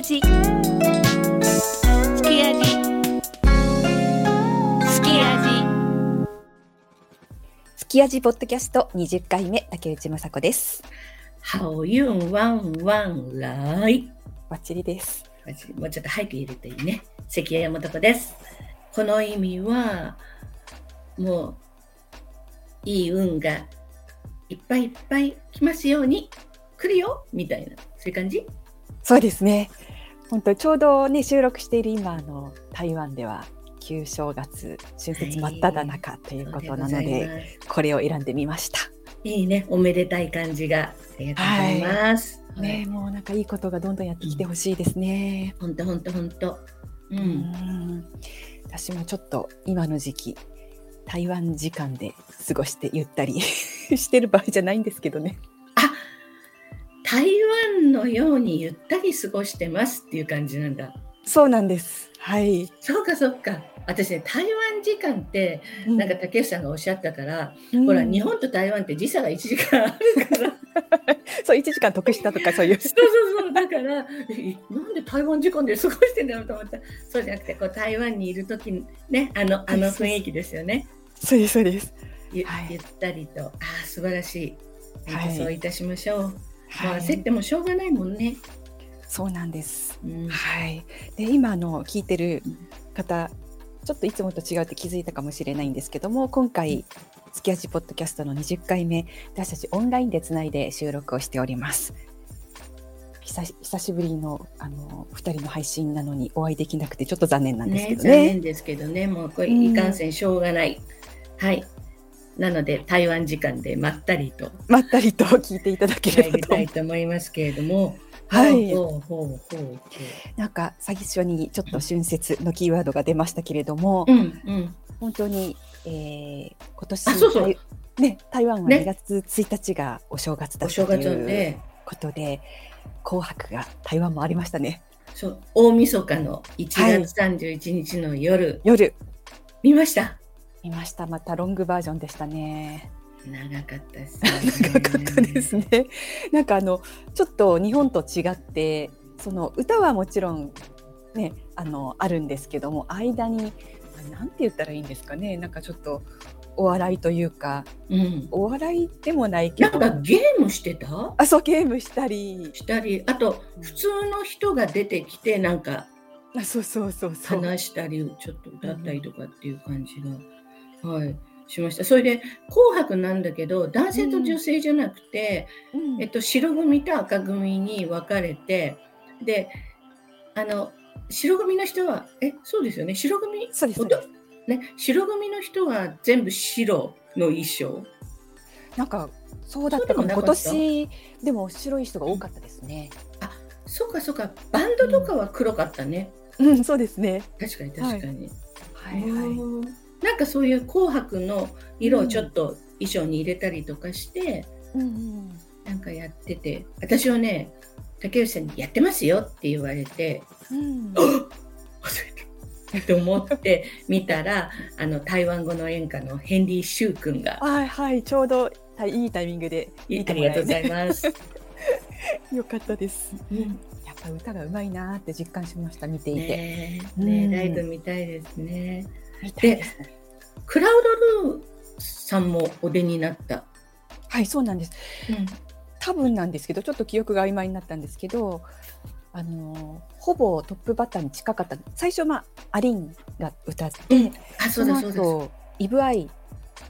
味。すき味すき味すき味ポッドキャスト20回目竹内雅子です。好運ワンワンライ。バッチリです。もうちょっと背景入れていいね。関谷山子です。この意味は、もう、いい運がいっぱいいっぱい来ますように、来るよみたいな、そういう感じ？そうですね本当ちょうどね収録している今あの台湾では旧正月春節真っ只中ということなので,、そうございますこれを選んでみましたいいね、おめでたい感じが。ありがとうございます。ねもうなんかいいことがどんどんやってきてほしいですね、ほんとほんとほんと。う。うんん私もちょっと今の時期台湾時間で過ごしてゆったり してる場合じゃないんですけどね。あ台湾のようにゆったり過ごしてますっていう感じなんだ。そうなんです。はい。そうかそうか。私ね、台湾時間って、なんか竹内さんがおっしゃったから、うんほら、日本と台湾って時差が1時間あるから、そう1時間得したとかそういう。そうそうそう、だから、えなんで台湾時間で過ごしてんだろうと思ったら、そうじゃなくて、こう台湾にいるときね、あの、あの雰囲気ですよね。そうですそうです。ゆ,、はいゆったりと、ああ、素晴らしい。はいそういたしましょう。まあ、はい焦ってもしょうがないもんね。そうなんです。うんはい。で今あの聞いてる方ちょっといつもと違うって気づいたかもしれないんですけども今回「月味ポッドキャスト」の20回目私たちオンラインでつないで収録をしております。久し久しぶりのあの2人の配信なのにお会いできなくてちょっと残念なんですけど残ね。念ですけどね、もうこれうんいかんせんしょうがない。はい。なので、台湾時間でまったりと。まったりと聞いていただければと思たいと思いますけれども、はい。ほうほうほうほう。なんか最初にちょっと春節のキーワードが出ましたけれども、うんうん。本当に、えー今年あそうそう。台ね、台湾はね。2月1日がお正月だったというで、ことで、紅白が台湾もありましたね。そう。大晦日の1月31日の夜、夜。見ました見ました。またロングバージョンでしたね。長かったです、ね。長かったですね。なんかあのちょっと日本と違って、その歌はもちろんねあのあるんですけども、間になんて言ったらいいんですかね。なんかちょっとお笑いというか、うん。お笑いでもないけど、なんかゲームしてた？あそうゲームしたり、したり、あと普通の人が出てきて、なんかあそうそうそうそう。話したり、ちょっと歌ったりとかっていう感じが、はい、しました。それで、紅白なんだけど、男性と女性じゃなくて、うんえっと、白組と赤組に分かれて、で、あの、白組の人は、え、そうですよね、白組、そうですね、白組の人は全部白の衣装。なんかそうだったかも今年でも白い人が多かったですね。そうかそうか、バンドとかは黒かったね。うん、そうですね。確かに確かに。はいはい。うんなんかそういう紅白の色をちょっと衣装に入れたりとかして、うんうん。なんかやってて、私はね、竹内さんにやってますよって言われて、うんあ忘れたと思って見たら、あの台湾語の演歌のヘンリー・シュー君が、はいはいちょうどはいいいタイミングでいありがとうございます。よかったです。うんやっぱ歌がうまいなーって実感しました見ていて。ねえ、うんライブ見たいですね。ですね。クラウドルーさんもお出になった。はいそうなんです。うん多分なんですけどちょっと記憶が曖昧になったんですけど。あのーほぼトップバッターに近かった最初まあアリンが歌って、うんあ、そそうのだそうです。後イブアイ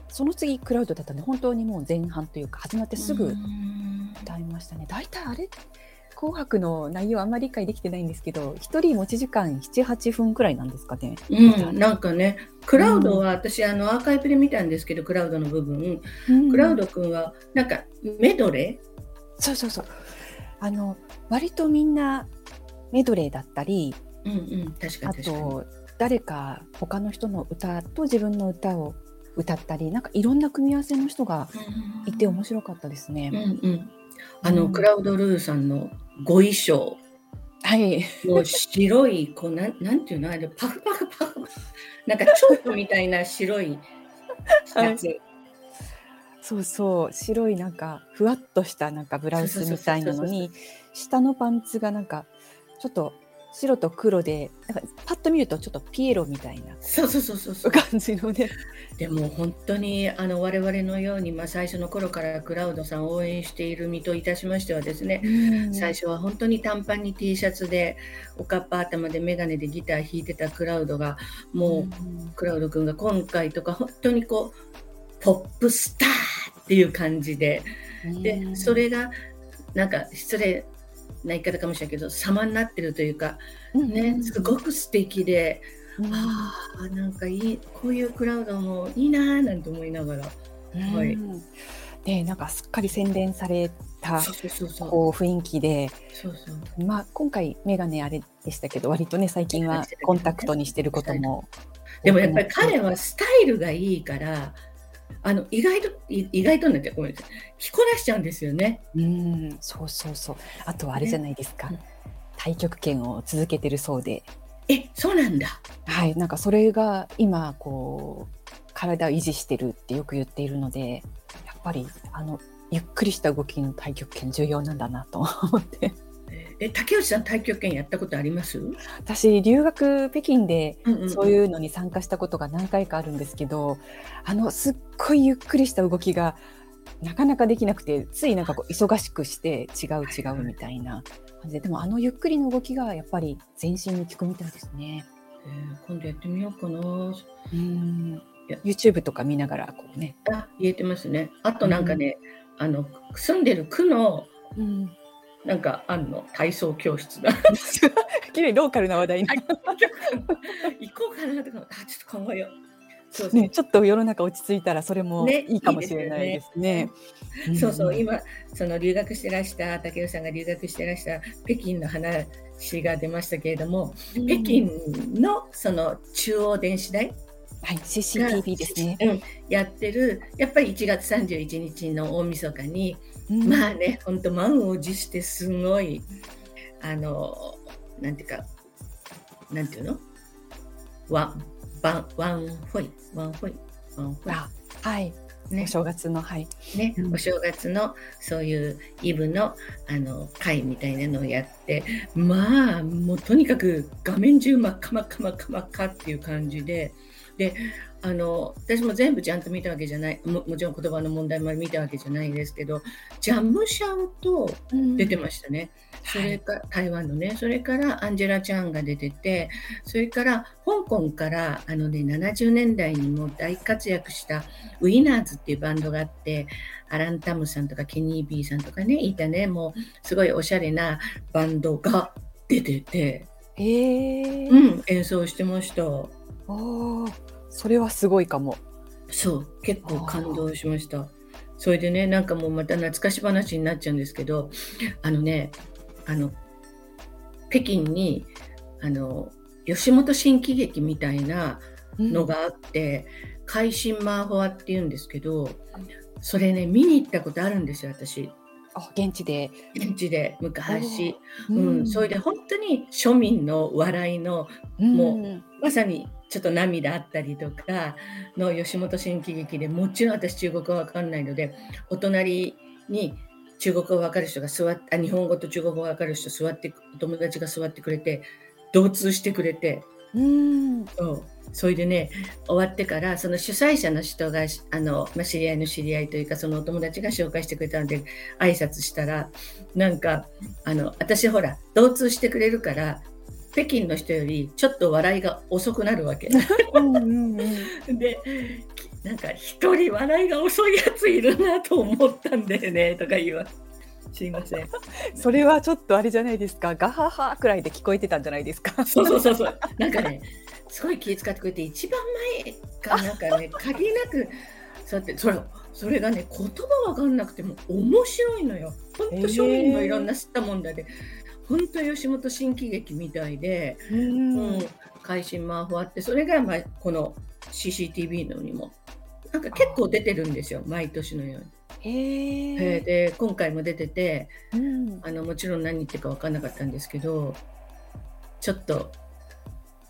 その次クラウドだったんで本当にもう前半というか始まってすぐうん歌いましたね。大体あれ紅白の内容あんまり理解できてないんですけど一人持ち時間78分くらいなんですかね。うん、なんかね、クラウドは私、あのアーカイブで見たんですけど、クラウドの部分、クラウド君はなんかメドレそうそうそう。あの割とみんなメドレーだったりー、うんうん、確かあ。と誰か他の人の歌と自分の歌を歌ったりなんかいろんな組み合わせの人がいて面白かったですね。うんうん、あの、うん。クラウドルーさんのご衣装、はい、もう白い、こうなんなんていうの？あれ、パフパフパフ、なんかチョークみたいな白いやつ。そうそう。白いなんかふわっとしたなんかブラウスみたいなのに下のパンツがなんかちょっと白と黒でなんかパッと見るとちょっとピエロみたいなそうそうそうそうそう。感じのね。でも本当にあの我々のように、まあ、最初の頃からクラウドさんを応援している身といたしましてはですね、うん。最初は本当に短パンに T シャツでおかっぱ頭で眼鏡でギター弾いてたクラウドがもう、クラウド君が今回とか本当にこうポップスターっていう感じででそれがなんか失礼な言い方かもしれないけど様になってるというかねすごく素敵で、うんああなんかいいこういうクラウドもいいなーなんて思いながらはい。うん。でなんかすっかり洗練されたそうそうそうこう雰囲気で、そうそう。まあ、今回メガネあれでしたけど割とね最近はコンタクトにしてることもでもやっぱり彼はスタイルがいいからあの意外とい意外となんてごめんなさい。着こなしちゃうんですよね。うんそうそうそう。あとはあれじゃないですか、ね太極拳を続けてるそうでえそうなんだ。はいなんかそれが今こう体を維持してるってよく言っているのでやっぱりあのゆっくりした動きの太極拳重要なんだなと 思ってえ竹内さん太極拳やったことあります？私留学北京でそういうのに参加したことが何回かあるんですけど、あのすっごいゆっくりした動きがなかなかできなくてついなんかこう忙しくして違う違うみたいな感じででもあのゆっくりの動きがやっぱり全身に効くみたいですね。えー今度やってみようかな。うん YouTube とか見ながらこうね。あ言えてますね。あとなんかね、あの住んでる区のうん、なんかあんの体操教室だ。きれいローカルな話題に、はい行こうかなとかあちょっと考えよう。そうそう。ね、ちょっと世の中落ち着いたらそれもねいいかもしれないですね。そうそう、ん今、その留学してらした、竹内さんが留学してらした北京の話が出ましたけれども、うん。北京のその中央電子台はい CCTV ですね。うん、やってる、やっぱり1月31日の大晦日に、うん。まあね、本当満を持してすごい、あの、なんていうか、なんていうの？晚、晚、晚会、晚会、晚会。あはい、ねお正月のはい。ねうんお正月のそういうイブのあの会みたいなのをやってまあもうとにかく画面中真っ赤真っ赤真っ赤真っ赤っていう感じでであの私も全部ちゃんと見たわけじゃない。ももちろん言葉の問題まで見たわけじゃないですけどジャムシャンと出てましたね。それから、台湾のね、それからアンジェラ・チャンが出てて、それから香港からあの、ね、70年代にも大活躍したウィナーズっていうバンドがあって、アラン・タムさんとかケニー・ビーさんとかね、いたね、もうすごいおしゃれなバンドが出てて、えー。うん、演奏してました。おーそれはすごいかも。そう、結構感動しました。それでね、なんかもうまた懐かし話になっちゃうんですけど、あのね、あの、北京に、あの、吉本新喜劇みたいなのがあって、海進マーホアっていうんですけど、それね、見に行ったことあるんですよ、私。あ現地で。現地で昔。ううん、それで本当に庶民の笑いのもうんまさにちょっと涙あったりとかの吉本新喜劇でもちろん私中国語わかんないのでお隣に中国語わかる人が座ってあ日本語と中国語わかる人座ってお友達が座ってくれて同通してくれてうん。そうそれでね終わってからその主催者の人があの、まあ、知り合いの知り合いというかそのお友達が紹介してくれたので挨拶したらなんかあの私ほら同通してくれるから北京の人よりちょっと笑いが遅くなるわけ。うんうんうん でなんか一人笑いが遅いやついるなと思ったんだよねとか言うわすいません それはちょっとあれじゃないですか。ガハハくらいで聞こえてたんじゃないですか。そうそうそうそうなんかねすごい気遣ってくれて一番前かなんかね限りなくそうやってそれそれがね言葉わかんなくても面白いのよ。ほんと庶民のいろんな知ったもんだで、ほんと吉本新喜劇みたいで、ううんん、会心マーフってそれが、まあ、この CCTV のにもなんか結構出てるんですよ毎年のように。へえー。え。で今回も出ててうん。あのもちろん何言ってるか分かんなかったんですけどちょっと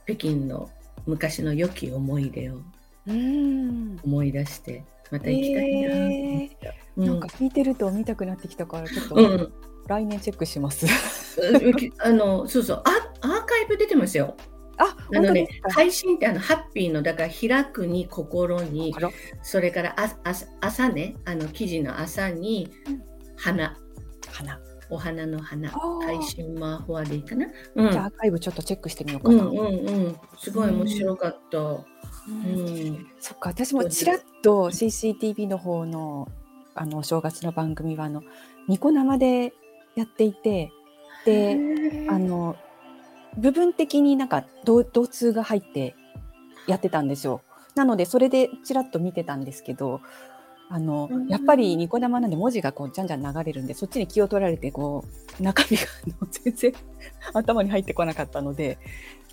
北京の昔の良き思い出をうん。思い出してまた行きたいなと思った、なんか聞いてると見たくなってきたからちょっと来年チェックします。あのそうそうアアーカイブ出てますよ。あ、あのね。配信ってあのハッピーのだから開くに心にそれからあ朝朝ねあの記事の朝にうん花花。お花の花あー配信マーフォアでいいかな？うんじゃあアーカイブちょっとチェックしてみようかな。うんうんうんすごい面白かった。ううんんそっか、私もちらっと CCTV の方のあのお正月の番組はあのニコ生でやっていて、で、あの部分的になんか同同通が入ってやってたんですよ。なのでそれでちらっと見てたんですけど、あのうんやっぱりニコ生なんで文字がこうじゃんじゃん流れるんで、そっちに気を取られてこう中身が全然 頭に入ってこなかったので、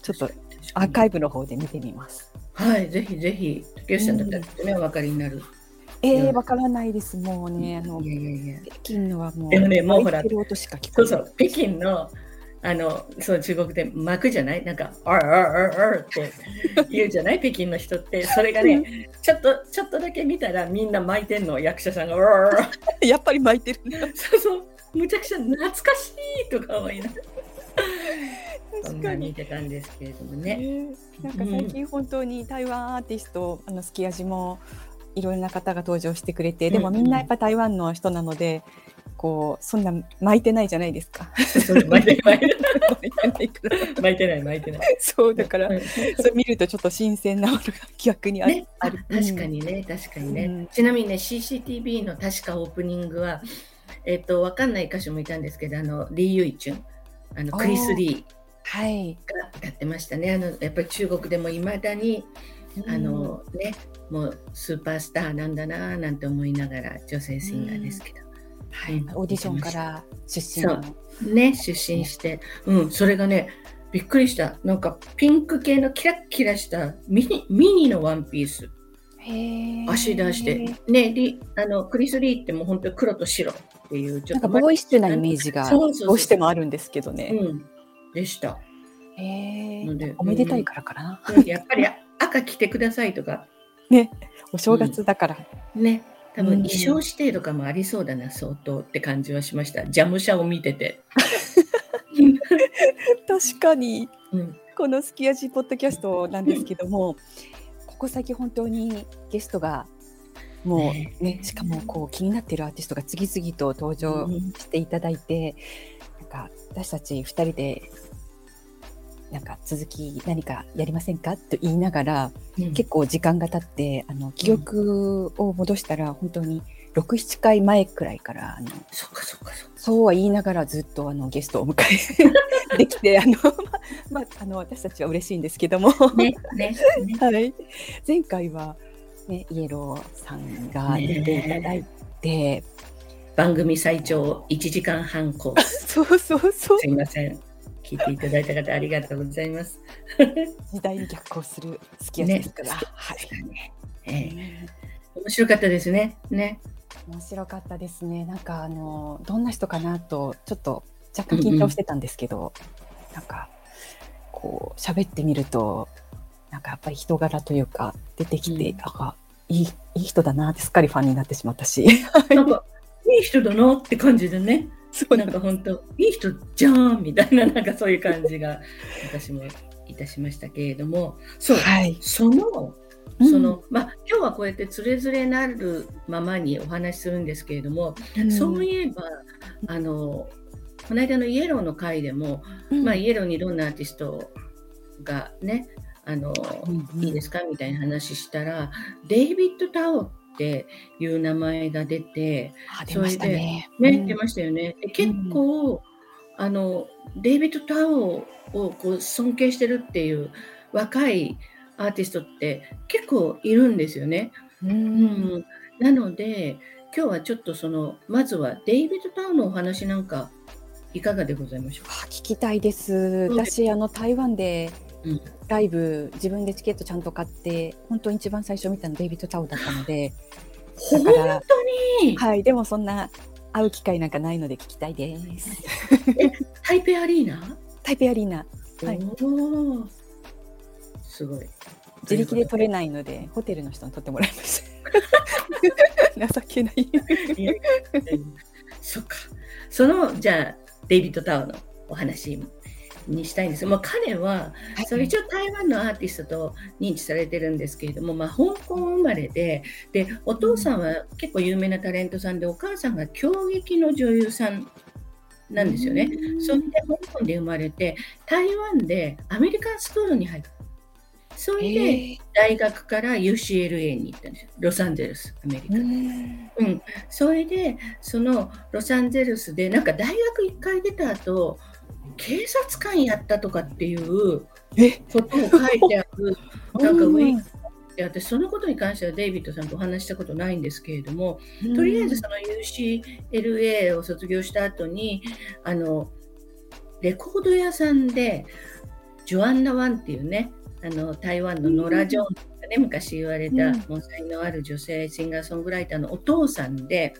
ちょっとアーカイブの方で見てみます。はいぜひぜひ竹内さんだったらねお分かりになる。えー、うんわからないです。もうね、あのいやいやいや。北京のはもうでもねもうほら。そうそう、北京の、あの、そう、中国で巻くじゃない？なんか、あるあるあるあるって言うじゃない？北京の人って。それがね、ちょっと、ちょっとだけ見たらみんな巻いてんの、役者さんが。やっぱり巻いてるんだ。そうそう、むちゃくちゃ懐かしいとか思いながら、そんな確かに。見てたんですけれどもねね。なんか最近本当に台湾アーティスト、あのスキヤジもいろんな方が登場してくれて、でもうんみんなやっぱ台湾の人なので、こうそんな巻いてないじゃないですか。巻いてない、巻いてない巻いてない。そうだからうん。それ見るとちょっと新鮮なものが逆にある。ね、あある。確かにね、確かにね、うん。ちなみにね CCTV の確かオープニングはえっ、とわかんない歌手もいたんですけどあのリー・ユイチュン。あのクリス・リはい。ーが歌ってましたね。あのやっぱり中国でもいまだにあの、ねもうスーパースターなんだななんて思いながら女性シンガーですけど、はい、うん。オーディションから出身の。ね出身して。うん。それがねびっくりした。なんかピンク系のキラッキラしたミニミニのワンピース。足出して、ね、リあのクリス・リーってもう本当に黒と白っていうちょっとなんかボーイッシュなイメージがそうそうそう。どうしてもあるんですけどね。うん、でした。へのでーおめでたいからかな。うん。やっぱり赤着てくださいとか、ね、お正月だから。ね、多分うん衣装指定とかもありそうだな、相当って感じはしました。ジャムシャを見てて。確かに。うん、この「すきやじポッドキャスト」なんですけども、ここ最近本当にゲストがもうねねしかもこう気になっているアーティストが次々と登場うんしていただいて、なんか私たち2人でなんか続き何かやりませんか？と言いながらうん。結構時間が経ってあの記憶を戻したら本当に67回前くらいからあのそっかそっかそっか。そうは言いながらずっとあのゲストをお迎え できてあの、ままあ、あの私たちは嬉しいんですけども、ね、ね、ね。はい、前回は、ね、イエローさんが出ていただいて、番組最長1時間半コース。そうそうそう。すいません。聞いていただいた方ありがとうございます。時代に逆行する好きやつですから、ねはい。ええ。面白かったですね。ね。面白かったですね。なんかあのどんな人かなとちょっと若干緊張してたんですけど、なんかこう喋ってみるとなんかやっぱり人柄というか出てきて、うん。あいいいい人だなってすっかりファンになってしまったし。なんか、いい人だなって感じでね。そう。なんか本当、いい人じゃんみたいな、なんかそういう感じが私もいたしましたけれども、そう、はい。その、うん。その、まあ、今日はこうやってつれづれなるままにお話しするんですけれども、そういえば、あの、この間のイエローの回でも、うん。まあ、イエローにどんなアーティストがね、あの、うんいいですかみたいな話したら、デイビッド・タオっていう名前が出て、あ出ましたね。ね、うん出ましたよね。で結構、あのデイビッド・タオをこう尊敬してるっていう若いアーティストって結構いるんですよね。ううんん、なので今日はちょっとそのまずはデイビッド・タオのお話なんかいかがでございましょうか？あ聞きたいです私あの台湾でうんライブ自分でチケットちゃんと買って本当に一番最初見たのデイビッド・タオだったので、本だから当に？はいでもそんな会う機会なんかないので聞きたいです。台北アリーナ、台北アリーナはいすごい。自力で取れないのでホテルの人に取ってもらいました。情けない。そっか。そのじゃあデイビッド・タワーのお話にしたいんですまあ、彼は、それ一応台湾のアーティストと認知されてるんですけれども、まあ、香港生まれででお父さんは結構有名なタレントさんでお母さんが狂劇の女優さんなんですよね。それで香港で生まれて台湾でアメリカンスクールに入った。それで大学から UCLA に行ったんですよ。ロサンゼルス、アメリカで。うん。それで、そのロサンゼルスで、なんか大学1回出た後、警察官やったとかっていうことを書いてある、なんかウィークで私そのことに関してはデイビッドさんとお話したことないんですけれども、とりあえずその UCLA を卒業した後にあのレコード屋さんでジョアンナ・ワンっていうねあの台湾のノラ・ジョーンとかね、昔言われた、もう才能ある女性シンガーソングライターのお父さんで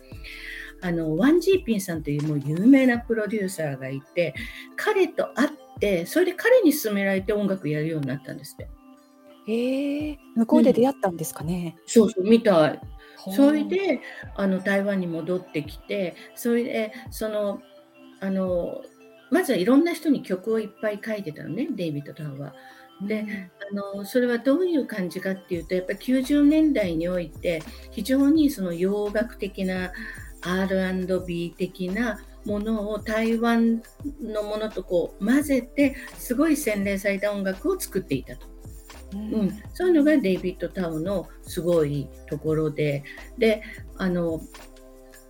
あのワン・ジーピンさんというもう有名なプロデューサーがいて彼と会ってそれで彼に勧められて音楽やるようになったんですって。へえ向こうで出会ったんですかね。うん、そうそうみたい。それであの台湾に戻ってきてそれでそのあのまずはいろんな人に曲をいっぱい書いてたのねデイビッド・タウンは。で、あのそれはどういう感じかっていうとやっぱり90年代において非常にその洋楽的な R&B 的なものを台湾のものとこう混ぜてすごい洗練された音楽を作っていたと。うん、そういうのがデイビッド・タウのすごいところで。であの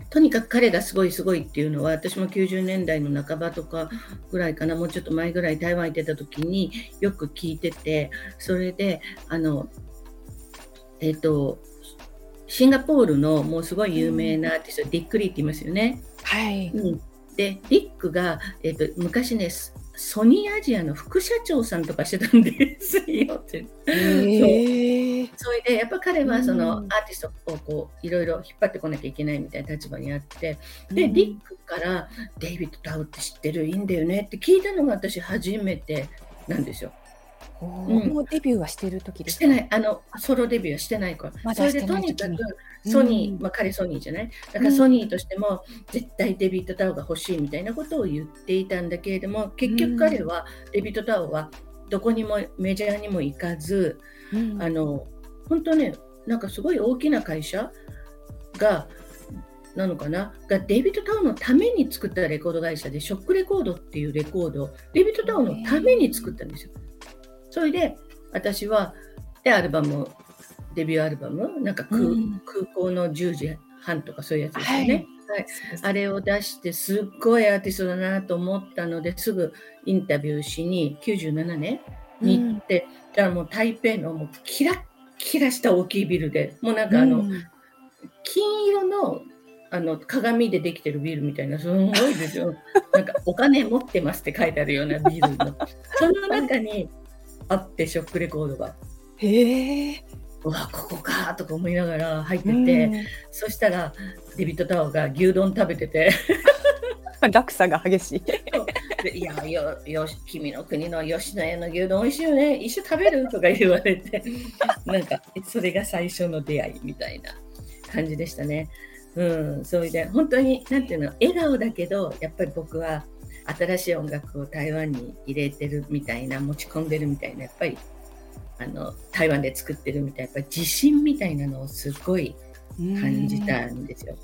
とにかく彼がすごいすごいっていうのは私も90年代の半ばとかぐらいかなもうちょっと前ぐらい台湾行ってた時によく聞いててそれであのえっ、ー、とシンガポールのもうすごい有名なアーティスト、うん、ディック・リーって言いますよね。はい、うん、でディックが、えーと、昔ねソニーアジアの副社長さんとかしてたんですよ。って。それでやっぱ彼はそのアーティストをこういろいろ引っ張ってこなきゃいけないみたいな立場にあってで、ディックから「デイビッド・タウって知ってる？いいんだよね」って聞いたのが私初めてなんですよ。うん、もうデビュー。はしてる時ですしてない、あのソロデビューはしてないから、ま、それでとにかくソニー、うん、まあ、彼ソニーじゃない、だからソニーとしても絶対デビッド・タウが欲しいみたいなことを言っていたんだけれども、結局彼はデビッド・タウはどこにもメジャーにも行かず、うん、あの本当ね、なんかすごい大きな会社が、なのかな？がデイビッド・タウのために作ったレコード会社でショックレコードっていうレコードをデイビッド・タウのために作ったんですよ。それで私はでアルバムデビューアルバムなんか空うん、空港の10時半とかそういうやつですよね、はい、はい、あれを出してすっごいアーティストだなと思ったのですぐインタビューしに97年に行って、うん、だからもう台北のもうキラッキラした大きいビルでもうなんかあの、うん、金色のあの鏡でできてるビルみたいなすごいですよ。なんかお金持ってますって書いてあるようなビルの。その中にあってショックレコードが。へえ。うわここかとか思いながら入ってて、うん、そしたらデビッド・タワーが牛丼食べてて。落差が激しい。でいやよよ君の国の吉野家の牛丼美味しいよね。一緒食べる？とか言われて。なんかそれが最初の出会いみたいな感じでしたね。うん、それで本当に何ていうの笑顔だけどやっぱり僕は新しい音楽を台湾に入れてるみたいな持ち込んでるみたいなやっぱりあの台湾で作ってるみたいなやっぱり自信みたいなのをすごい感じたんですよ。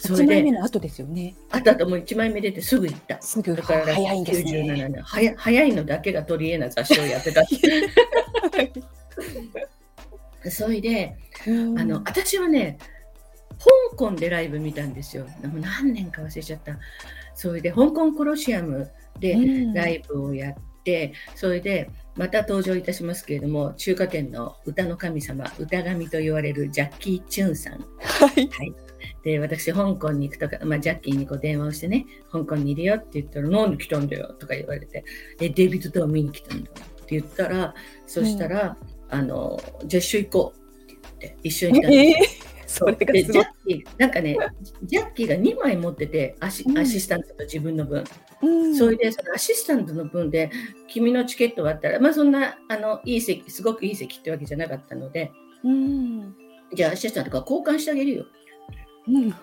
それで1枚目の後ですよね。あとあともう1枚目出てすぐ行った。すぐだから早いんですね。早早いのだけが取り柄な雑誌をやってた。それであの私はね香港でライブ見たんですよ。何年か忘れちゃった。それで香港コロシアムでライブをやって、うん、それでまた登場いたしますけれども中華圏の歌の神様歌神と言われるジャッキー・チュンさん。はい、はい。で私、香港に行くとか、まあ、ジャッキーにこう電話をしてね、香港にいるよって言ったら、なんで来たんだよとか言われて、えデイビッドとは見に来たんだって言ったら、そしたら、うん、あのじゃあ一緒行こうって言って、一緒に行ったんですよ。それがすごい。なんかね、ジャッキーが2枚持っててアシ、アシスタントと自分の分。うん、それで、そのアシスタントの分で、君のチケット割ったら、まあそんな、あの、いい席、すごくいい席ってわけじゃなかったので、うん、じゃあアシスタントが交換してあげるよ。うん、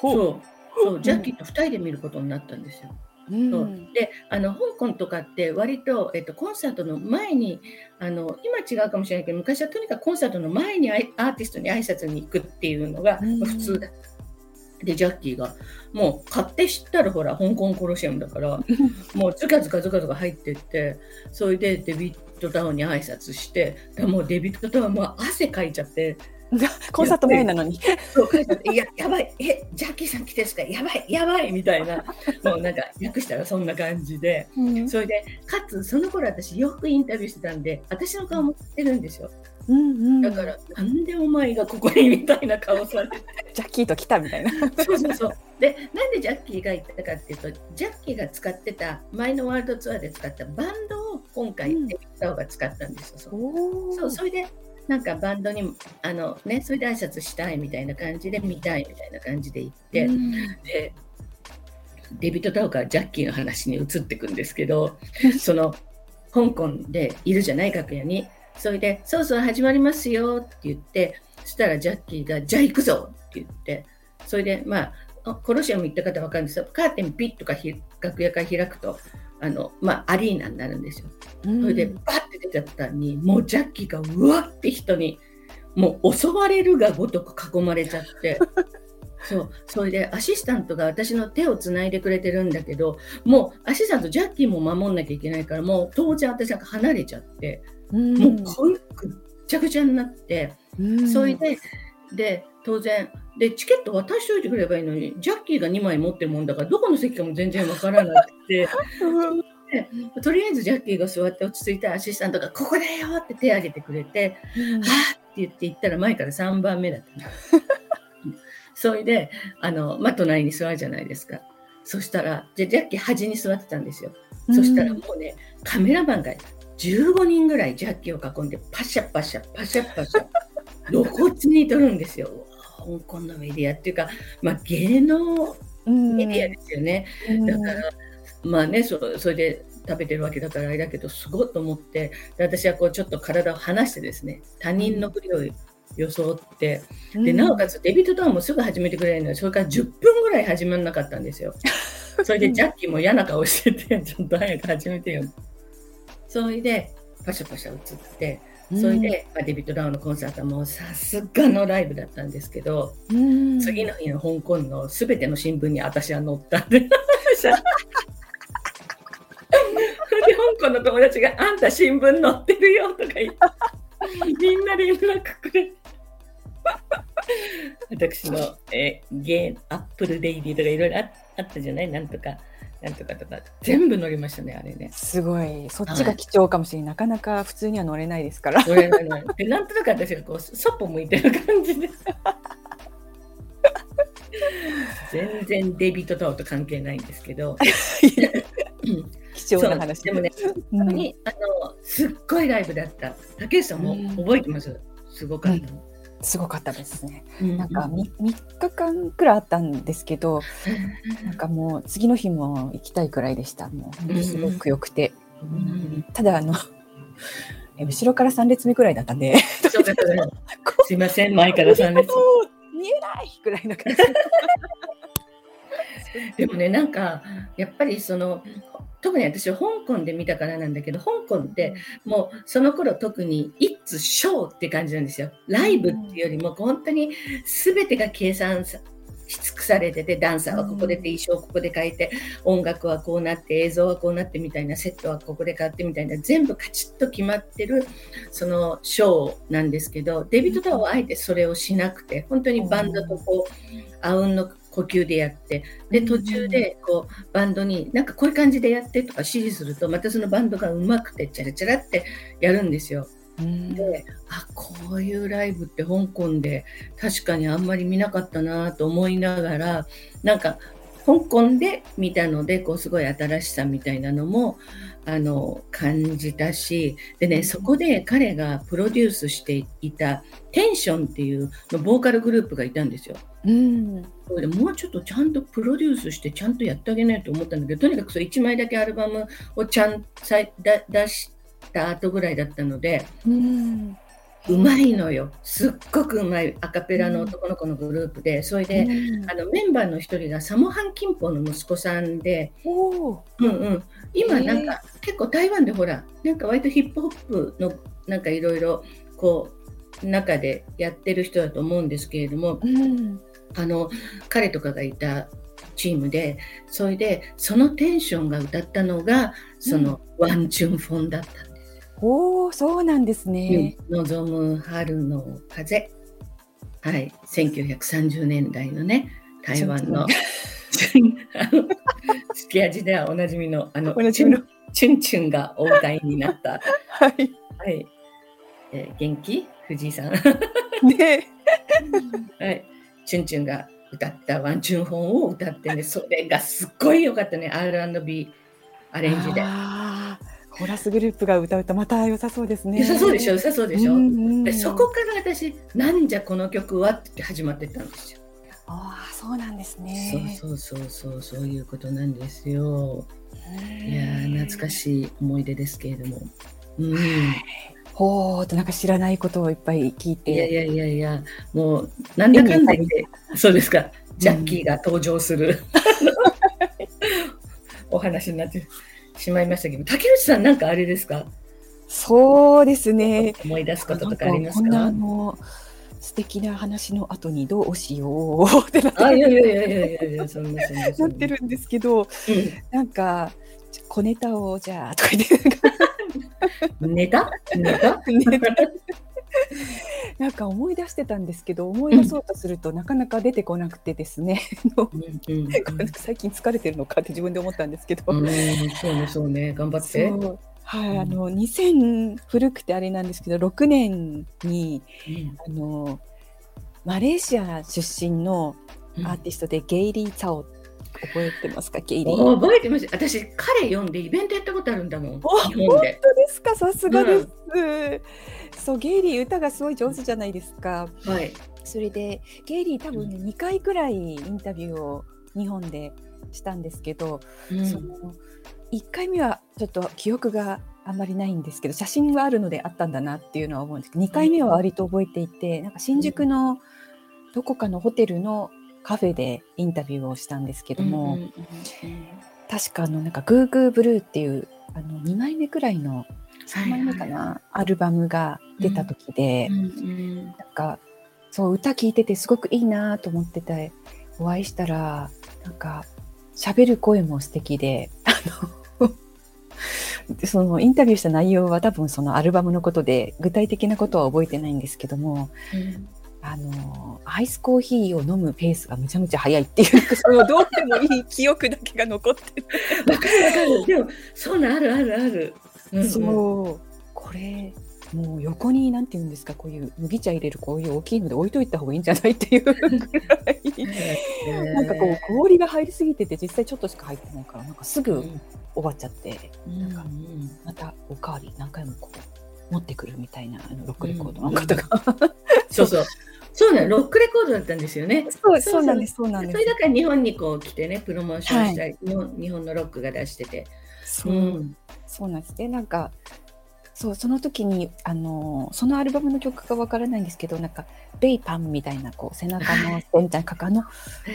そう。そうジャッキーと2人で見ることになったんですよ。うんであの香港とかって割と、えっと、コンサートの前にあの今違うかもしれないけど昔はとにかくコンサートの前にアーティストに挨拶に行くっていうのがうん普通だった。でジャッキーがもう買って知ったらほら香港コロシアムだから もうズカズカズカズカ入ってってそれでデビッド・タウンに挨拶してでもうデビッド・タウンもう汗かいちゃって コンサート前なのに。そう書いや、やばい、え、ジャッキーさん来てですか、やばい、やばいみたいな、もうなんか、訳したらそんな感じで、うんそれで、かつ、その頃私、よくインタビューしてたんで、私の顔も知ってるんですよ。うんだから、なんでお前がここにみたいな顔されて、ジャッキーと来たみたいな。そうそうそう。で、なんでジャッキーが行ったかっていうと、ジャッキーが使ってた、前のワールドツアーで使ったバンドを今回、うんデビッド・タウンが使ったんですよ。そう、それで、なんかバンドにも、あのね、それで挨拶したいみたいな感じで、見たいみたいな感じで行って、うんで、デビッド・タウからジャッキーの話に移っていくんですけど、その、香港でいるじゃない、楽屋に。それで、そうそう始まりますよって言って、そしたらジャッキーが、じゃあ行くぞって言って、それで、まあ、あコロシアム行った方は分かるんですけど、カーテンピッとかひ楽屋から開くと、あの、まあ、アリーナになるんですよ。それでバッて出てったにもうジャッキーがうわって人にもう襲われるがごとく囲まれちゃって。そう。それでアシスタントが私の手をつないでくれてるんだけどもうアシスタントジャッキーも守んなきゃいけないからもう当然私なんか離れちゃって、うん。もうこうぐっちゃぐちゃになって、うん。それでで当然でチケット渡しといてくれればいいのにジャッキーが2枚持ってるもんだからどこの席かも全然わからなくて。とりあえずジャッキーが座って落ち着いたアシスタントが「ここだよ!」って手を挙げてくれてうん「はあ!」って言って行ったら前から3番目だったの それであの、まあ、隣に座るじゃないですかそしたらじゃジャッキー端に座ってたんですよ、そしたらもうねカメラマンが15人ぐらいジャッキーを囲んでパシャパシャパシャパシャ露骨に撮るんですよ香港のメディアっていうか、まあ、芸能うんメディアですよね、だから、まあねそ、それで食べてるわけだからあれだけど、すごいと思って、で私はこうちょっと体を離してですね、他人のふりを装って、でなおかつデビットタウンもすぐ始めてくれるのよ、それから10分ぐらい始まらなかったんですよ。それでジャッキーも嫌な顔してて、ちょっと早く始めてよ。それで、パシャパシャ映って、それで、まあ、デビッド・ダウンのコンサートはもうさすがのライブだったんですけど、うん、次の日の香港のすべての新聞に私は載ったんで。で香港の友達が「あんた新聞載ってるよ」とか言ってみんな連絡くれて。私の、えーゲーアップルデイリーとかいろいろああったじゃない？なんとかなんとかとか全部載りましたねあれね。すごいそっちが貴重かもしれない、なかなか普通には乗れないですから。これがねでなんとなく私がこうそっぽ向いてる感じで全然デビットタワーと関係ないんですけど、うん貴重な話でもね、うん本当にあのすっごいライブだった。竹内さんも覚えてます？すごかったの。すごかったですね。うんなんか 3, 日間くらいあったんですけど、なんかもう次の日も行きたいくらいでした。もうすごく良くて、うんただあの え後ろから3列目くらいだったんで、すいません、前から3列。もう見えないくらいな感じ。でもね、なんか、やっぱりその、特に私は香港で見たからなんだけど、香港ってもうその頃特に「It's Show」って感じなんですよ。ライブっていうよりも本当に全てが計算さし尽くされててダンサーはここでて衣装ここで変えて音楽はこうなって映像はこうなってみたいなセットはここで変わってみたいな全部カチッと決まってるそのショーなんですけどデビッド・タワーはあえてそれをしなくて本当にバンドとこうあうん。の呼吸でやってで途中でこうバンドになんかこういう感じでやってとか指示するとまたそのバンドがうまくてチャラチャラってやるんですよ。うんであこういうライブって香港で確かにあんまり見なかったなと思いながらなんか香港で見たのでこうすごい新しさみたいなのもあの感じたしでねそこで彼がプロデュースしていたテンションっていうのボーカルグループがいたんですよ。うん。それでもうちょっとちゃんとプロデュースしてちゃんとやってあげないと思ったんだけどとにかくそれ1枚だけアルバムをちゃんさいだ出した後ぐらいだったのでうん。うまいのよ。すっごくうまい。アカペラの男の子のグループで、それで、うん。あのメンバーの一人がサモハン・キンポの息子さんで、うんうん、今なんか、結構台湾でほらなんか割とヒップホップのなんかいろいろこう中でやってる人だと思うんですけれどもうんあの彼とかがいたチームでそれでそのテンションが歌ったのがその、ワンチュンフォンだったんですおーそうなんですね。望む春の風。はい、1930年代のね、台湾の、あのすき味ではおなじみの、あの、おなじみの。チュンチュンがお歌いになった、はい。はい、えー元気？藤井さん。ね。はい、チュンチュンが歌ったワンチュン本を歌ってね、それがすっごい良かったね、R&B アレンジで。コーラスグループが歌うとまた良さそうですね。良さそうでしょ、良さそうでしょ？うんうんでそこから私、なんじゃこの曲はって始まってったんですよ。ああ、そうなんですね。そうそうそうそうそういうことなんですよ。うんいやー懐かしい思い出ですけれども。うん、ほーとなんか知らないことをいっぱい聞いて。いやいやいやいやもうなんだかんだ言ってそうですか。ジャッキーが登場する、お話になってしまいましたけど竹内さんなんかあれですか？そうですね。思い出すこととかありますなんこんなあかの素敵な話の後にどうしようってなってるんですけど、うなんか小ネタをじゃあとか言ってん、ネタ？ネタ？ネ タなんか思い出してたんですけど思い出そうとするとなかなか出てこなくてですね、最近疲れてるのかって自分で思ったんですけど、うそうねそうね。頑張って。はい、うん。あの2000古くてあれなんですけど6年にうん。あのマレーシア出身のうん。アーティストでゲイリー・ツァオ覚えてますかゲイリー？お覚えてます。私、彼読んでイベントやったことあるんだもん。本当ですか？さすがです、そうゲイリー歌がすごい上手じゃないですか。はい。それでゲイリー多分ね2回くらいインタビューを日本でしたんですけど、うん。その1回目はちょっと記憶があんまりないんですけど写真はあるのであったんだなっていうのは思うんですけど2回目は割と覚えていてなんか新宿のどこかのホテルのカフェでインタビューをしたんですけども、うんうん確かあのなんかグーグーブルーっていうあの2枚目くらいの3枚目かな、アルバムが出た時で、うんうんなんかそう歌聴いててすごくいいなと思っててお会いしたらなんか喋る声も素敵であので そのインタビューした内容は多分そのアルバムのことで具体的なことは覚えてないんですけどもうんあのアイスコーヒーを飲むペースがめちゃめちゃ速いっていうそのどうでもいい記憶だけが残ってる、わかるわかる。でも、そうなんあるあるある。うんうん。そう。これもう横になんて言うんですかこういう麦茶入れるこういう大きいので置いといた方がいいんじゃないっていうぐらい。なんかこう氷が入りすぎてて実際ちょっとしか入ってないからなんかすぐうん終わっちゃって。うん。うんまたおかわり何回もこう持ってくるみたいなあのロックレコードの方が、そうそう。そうなの、ロックレコードだったんですよね。そうそうなんですそうなんです。それだから日本にこう来てね、プロモーションしたり、日本日本のロックが出してて。そううそうなんです。でなんかそうその時にあのそのアルバムの曲がわからないんですけどなんかベイパンみたいなこう背中の線みたいなかかの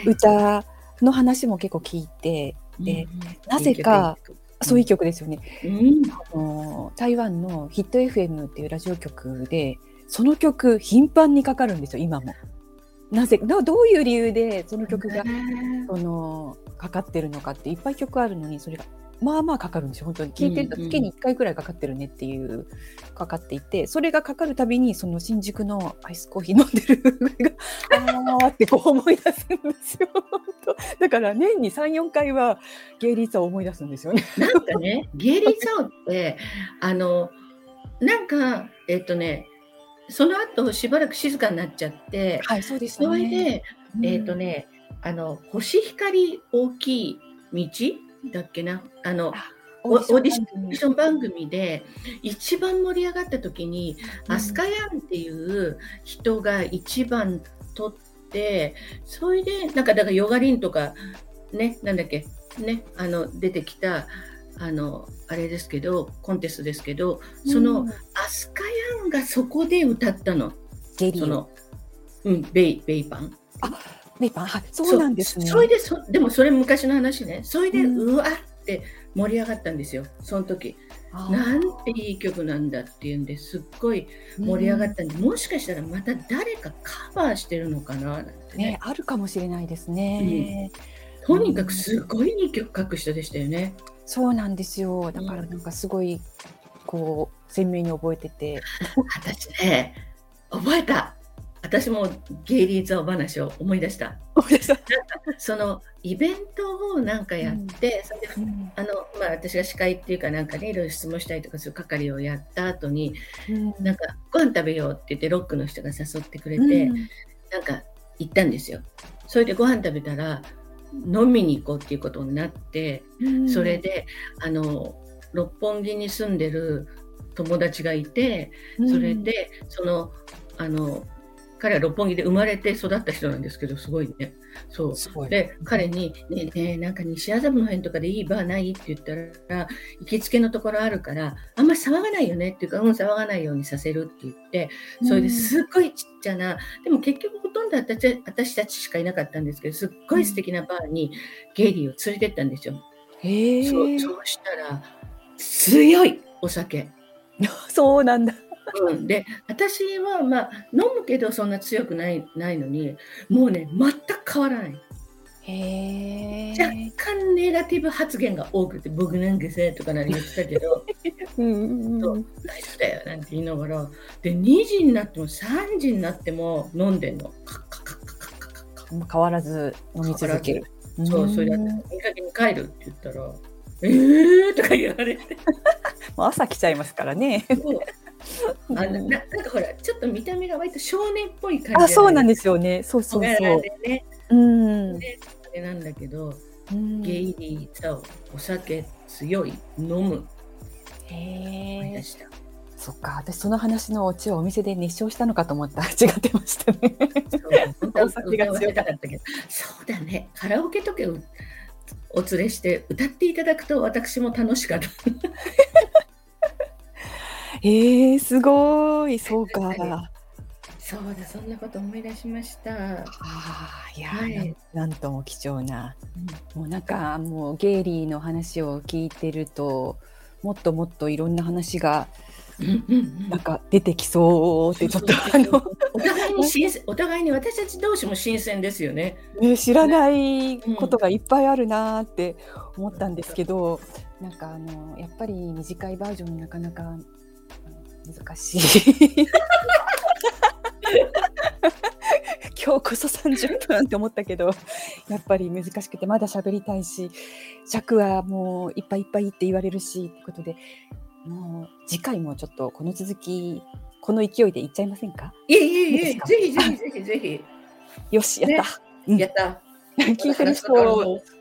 歌の話も結構聞いてでなぜか、そういう曲ですよね。うん。あの台湾のヒット FM っていうラジオ局でその曲頻繁にかかるんですよ今も。なぜなどういう理由でその曲がそのかかってるのかっていっぱい曲あるのにそれがまあまあかかるんですよ本当に聞いてると月に1回くらいかかってるねっていうかかっていてそれがかかるたびにその新宿のアイスコーヒー飲んでるがあーってこう思い出すんですよだから年に34回は芸率を思い出すんですよね。なんかね、ゲイリー・サオって、あの、なんか、えっとね、その後しばらく静かになっちゃって、はいそうですそれで、えっとねね、あの、星光大きい道だっけな、あの、オーディション番組で一番盛り上がった時に、うん。アスカヤンっていう人が一番取ってそれでなんかだからヨガリンとかねなんだっけねあの出てきたあのあれですけどコンテストですけどその、うんアスカンがそこで歌ったの。ゲリの、うん、ベイ、ベイパン。メイパンはいそうなんですねそそれでそ、でもそれ昔の話ね。それで、うんうわって盛り上がったんですよ。その時。なんていい曲なんだっていうんですっごい盛り上がったんで、もしかしたらまた誰かカバーしてるのかなねねあるかもしれないですね、とにかくすごいいい曲書く人でしたよね。そうなんですよ。だからなんかすごいこう鮮明に覚えてて。私ね覚えた。私もゲイリーザお話を思い出した。そのイベントをなんかやって、うん。あのまあ、私が司会っていうかなんかねいろいろ質問したりとかする係をやった後にうん。なんかご飯食べようって言ってロックの人が誘ってくれて、うん。なんか行ったんですよ。それでご飯食べたら飲みに行こうっていうことになって、うんそれであの六本木に住んでる友達がいて、それでそのあの彼は六本木で生まれて育った人なんですけどすごいね。そうで彼に「ねえねえなんか西麻布の辺とかでいいバーない?」って言ったら行きつけのところあるからあんまり騒がないよねっていうかうん騒がないようにさせるって言ってそれですっごいちっちゃな、でも結局ほとんど私私たちしかいなかったんですけどすっごい素敵なバーにゲイリーを連れてったんですよ。へえそうそうしたら強いお酒。そうなんだうん、で私は、まあ、飲むけどそんな強くないないのにもうね全く変わらない。へ若干ネガティブ発言が多くて僕なんかさとか何言ってたけど。うんうん、大丈夫だよなんて言いながら。で2時になっても3時になっても飲んでんの。変わらず飲み続け。るそうそれだって「いいに帰る」って言ったら「えー!」とか言われて。もう朝来ちゃいますからね。あなななんかほらちょっと見た目が割と少年っぽい感じあそうなんでですよね。そうそうそう。でね。うん。あれなんだけどうん。ゲイリーザをお酒強い飲む。へえ。そっか。私その話のオチをお店で熱唱したのかと思った。違ってましたね。お酒が強かったけど、そうだね、カラオケとかをお連れして歌っていただくと私も楽しかった。へえすごい。そうか。そうだ、そんなこと思い出しました。ああいやはい。ー、なんとも貴重な。もうなんかもうゲイリーの話を聞いてるともっともっといろんな話がうんうんうん。なんか出てきそうってちょっとあの、お互いに新鮮、お互いに私たち同士も新鮮ですよね。ね、知らないことがいっぱいあるなーって思ったんですけど、なんかあのやっぱり短いバージョンなかなか難しい。今日こそ30分って思ったけどやっぱり難しくてまだ喋りたいし尺はもういっぱいいっぱいって言われるしってことでもう次回もちょっとこの続きこの勢いでいっちゃいませんか？いえいえいえ、ぜひぜひぜひぜひ。よしやった、うんやった。聞いてる人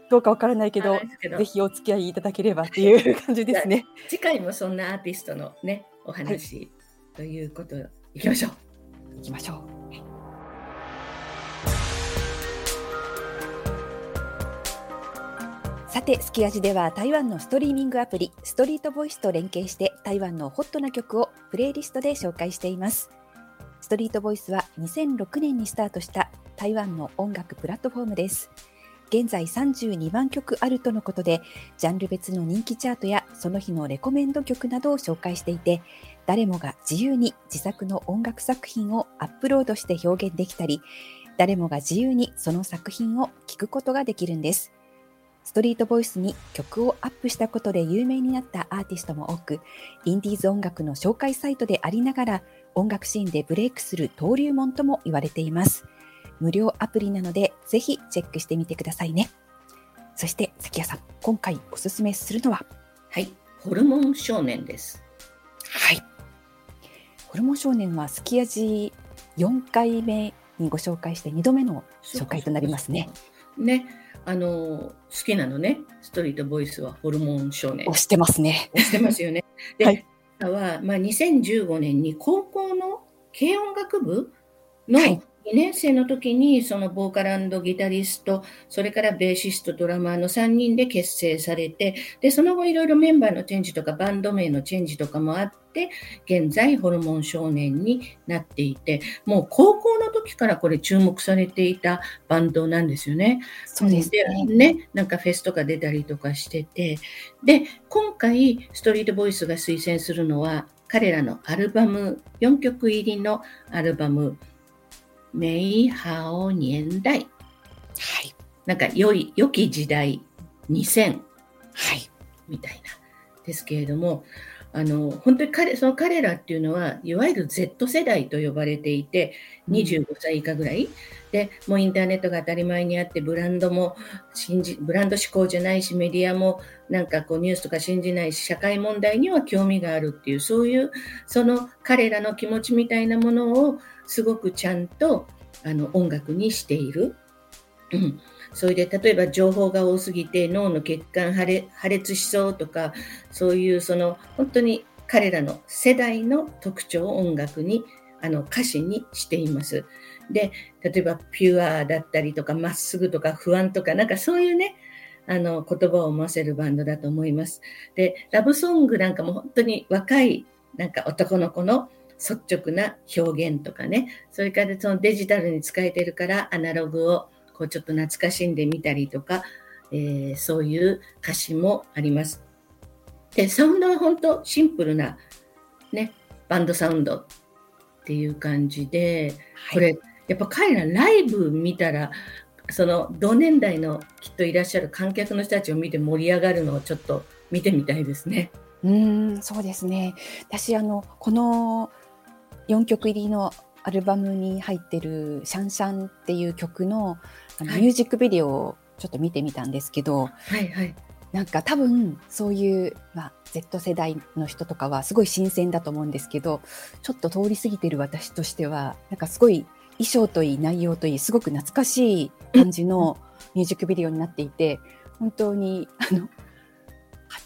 どうかわからないけどぜひお付き合いいただければっていう感じですね。次回もそんなアーティストのね、お話ということいきましょう。行きましょう。さて、スキヤジでは台湾のストリーミングアプリストリートボイスと連携して台湾のホットな曲をプレイリストで紹介しています。ストリートボイスは2006年にスタートした台湾の音楽プラットフォームです。現在32万曲あるとのことで、ジャンル別の人気チャートやその日のレコメンド曲などを紹介していて、誰もが自由に自作の音楽作品をアップロードして表現できたり、誰もが自由にその作品を聴くことができるんです。ストリートボイスに曲をアップしたことで有名になったアーティストも多く、インディーズ音楽の紹介サイトでありながら、音楽シーンでブレイクする登竜門とも言われています。無料アプリなので、ぜひチェックしてみてくださいね。そして、関谷さん、今回おすすめするのは、はい、ホルモン少年です。はい。ホルモン少年はすき味4回目にご紹介して2度目の紹介となりますね。ね、あの好きなのね、ストリートボイスはホルモン少年。押してますね。押してますよね。で、はいはまあ、2015年に高校の軽音楽部のはい2年生の時にそのボーカルギタリスト、それからベーシスト、ドラマーの3人で結成されて、で、その後いろいろメンバーのチェンジとかバンド名のチェンジとかもあって、現在ホルモン少年になっていて、もう高校の時からこれ注目されていたバンドなんですよね。そうですね。ね、なんかフェスとか出たりとかしてて、で、今回ストリートボイスが推薦するのは、彼らのアルバム、4曲入りのアルバム、美好年代。はい。なんか良い、良き時代2000。はい。みたいな。ですけれども、あの、本当に彼、その彼らっていうのは、いわゆる Z 世代と呼ばれていて、25歳以下ぐらい、で、もうインターネットが当たり前にあって、ブランドも信じ、ブランド志向じゃないし、メディアもなんかこうニュースとか信じないし、社会問題には興味があるっていう、そういう、その彼らの気持ちみたいなものを、すごくちゃんとあの音楽にしている。うん、それで例えば情報が多すぎて脳の血管破裂破裂しそうとかそういうその本当に彼らの世代の特徴を音楽にあの歌詞にしています。で例えばピュアだったりとかまっすぐとか不安とかなんかそういうねあの言葉を思わせるバンドだと思います。でラブソングなんかも本当に若いなんか男の子の率直な表現とかね、それからそのデジタルに使えてるからアナログをこうちょっと懐かしんでみたりとか、えー、そういう歌詞もあります。で、サウンドは本当シンプルなね、バンドサウンドっていう感じで、これ、やっぱ彼らライブ見たら、その同年代のきっといらっしゃる観客の人たちを見て盛り上がるのをちょっと見てみたいですね。うんそうですね私あのこの4曲入りのアルバムに入ってる「シャンシャン」っていう曲のあの、はい、ミュージックビデオをちょっと見てみたんですけど、はいはい、なんか多分そういう、まあ、Z 世代の人とかはすごい新鮮だと思うんですけどちょっと通り過ぎてる私としてはなんかすごい衣装といい内容といいすごく懐かしい感じのミュージックビデオになっていて本当にあの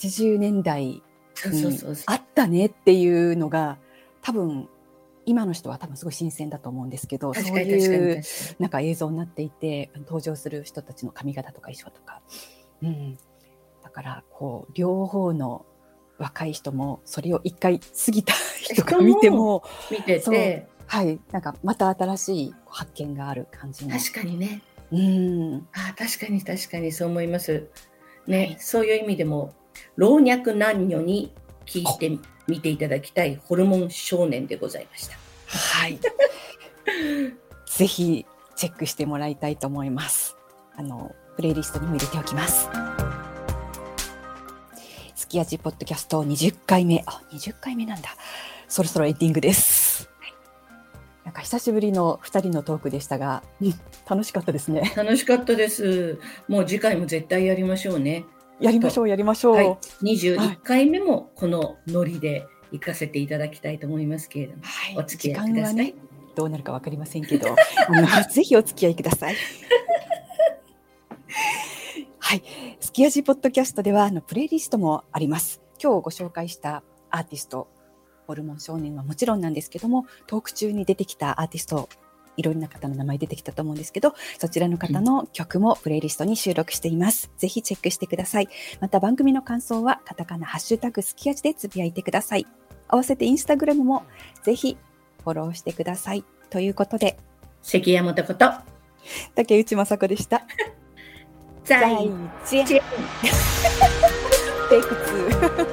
80年代にあったねっていうのが多分今の人は多分すごい新鮮だと思うんですけどそういうなんか映像になっていて登場する人たちの髪型とか衣装とか、うん、だからこう両方の若い人もそれを一回過ぎた人が見ても見てて。はい。なんかまた新しい発見がある感じの。確かにね。うん。あ確かに確かに。そう思います。ね、はい、そういう意味でも老若男女に聞いて見ていただきたいホルモン少年でございました。はい。ぜひチェックしてもらいたいと思います。あのプレイリストにも入れておきます。すき味ポッドキャスト20回目、あ、20回目なんだ。そろそろエンディングです。なんか久しぶりの2人のトークでしたが、うん、楽しかったですね。楽しかったです。もう次回も絶対やりましょうね。やりましょう、やりましょう。はい、21回目もこのノリで行かせていただきたいと思いますけれども、はい、お付き合いください。ね、どうなるかわかりませんけど、ぜひお付き合いください。はい、スキヤジポッドキャストではあのプレイリストもあります。今日ご紹介したアーティスト、ホルモン少年はもちろんなんですけども、トーク中に出てきたアーティストいろんな方の名前出てきたと思うんですけど、そちらの方の曲もプレイリストに収録しています。ぜひチェックしてください。また番組の感想はカタカナハッシュタグすき味でつぶやいてください。合わせてインスタグラムもぜひフォローしてください。ということで、関山とこと、竹内雅子でした。再见。テイク2。